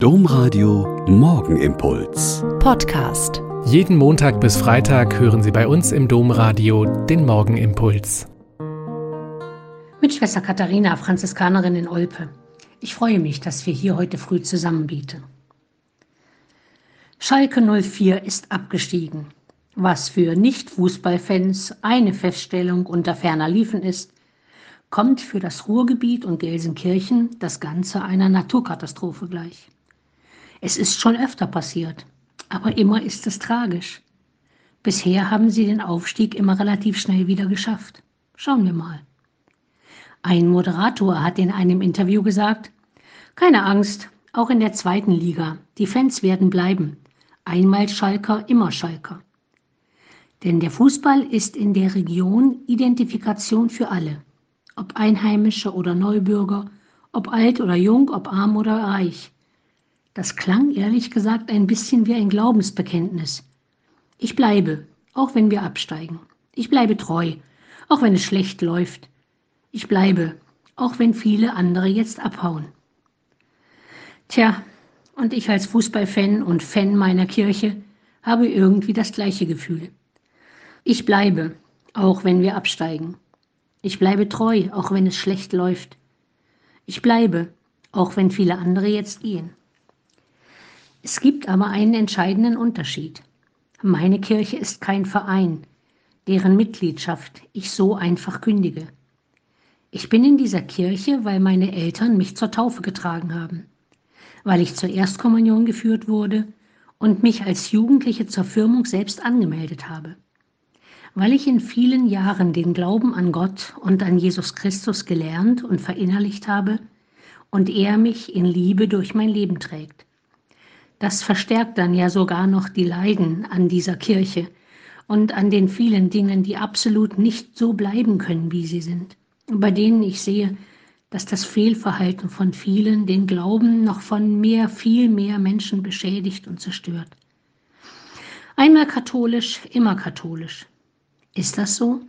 Domradio Morgenimpuls. Podcast. Jeden Montag bis Freitag hören Sie bei uns im Domradio den Morgenimpuls. Mit Schwester Katharina, Franziskanerin in Olpe. Ich freue mich, dass wir hier heute früh zusammenbieten. Schalke 04 ist abgestiegen. Was für Nicht-Fußballfans eine Feststellung unter ferner Liefen ist, kommt für das Ruhrgebiet und Gelsenkirchen das Ganze einer Naturkatastrophe gleich. Es ist schon öfter passiert, aber immer ist es tragisch. Bisher haben sie den Aufstieg immer relativ schnell wieder geschafft. Schauen wir mal. Ein Moderator hat in einem Interview gesagt, keine Angst, auch in der zweiten Liga, die Fans werden bleiben. Einmal Schalker, immer Schalker. Denn der Fußball ist in der Region Identifikation für alle. Ob Einheimische oder Neubürger, ob alt oder jung, ob arm oder reich. Das klang ehrlich gesagt ein bisschen wie ein Glaubensbekenntnis. Ich bleibe, auch wenn wir absteigen. Ich bleibe treu, auch wenn es schlecht läuft. Ich bleibe, auch wenn viele andere jetzt abhauen. Tja, und ich als Fußballfan und Fan meiner Kirche habe irgendwie das gleiche Gefühl. Ich bleibe, auch wenn wir absteigen. Ich bleibe treu, auch wenn es schlecht läuft. Ich bleibe, auch wenn viele andere jetzt gehen. Es gibt aber einen entscheidenden Unterschied. Meine Kirche ist kein Verein, deren Mitgliedschaft ich so einfach kündige. Ich bin in dieser Kirche, weil meine Eltern mich zur Taufe getragen haben, weil ich zur Erstkommunion geführt wurde und mich als Jugendliche zur Firmung selbst angemeldet habe, weil ich in vielen Jahren den Glauben an Gott und an Jesus Christus gelernt und verinnerlicht habe und er mich in Liebe durch mein Leben trägt. Das verstärkt dann ja sogar noch die Leiden an dieser Kirche und an den vielen Dingen, die absolut nicht so bleiben können, wie sie sind. bei denen ich sehe, dass das Fehlverhalten von vielen den Glauben noch von mehr, viel mehr Menschen beschädigt und zerstört. Einmal katholisch, immer katholisch. Ist das so?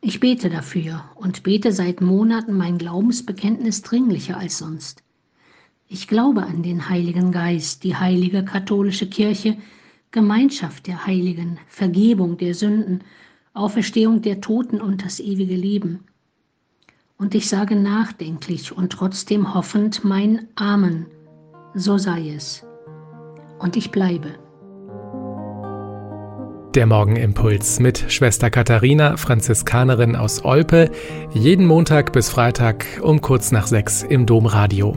Ich bete dafür und bete seit Monaten mein Glaubensbekenntnis dringlicher als sonst. Ich glaube an den Heiligen Geist, die heilige katholische Kirche, Gemeinschaft der Heiligen, Vergebung der Sünden, Auferstehung der Toten und das ewige Leben. Und ich sage nachdenklich und trotzdem hoffend mein Amen, so sei es. Und ich bleibe. Der Morgenimpuls mit Schwester Katharina, Franziskanerin aus Olpe, jeden Montag bis Freitag um kurz nach sechs im Domradio.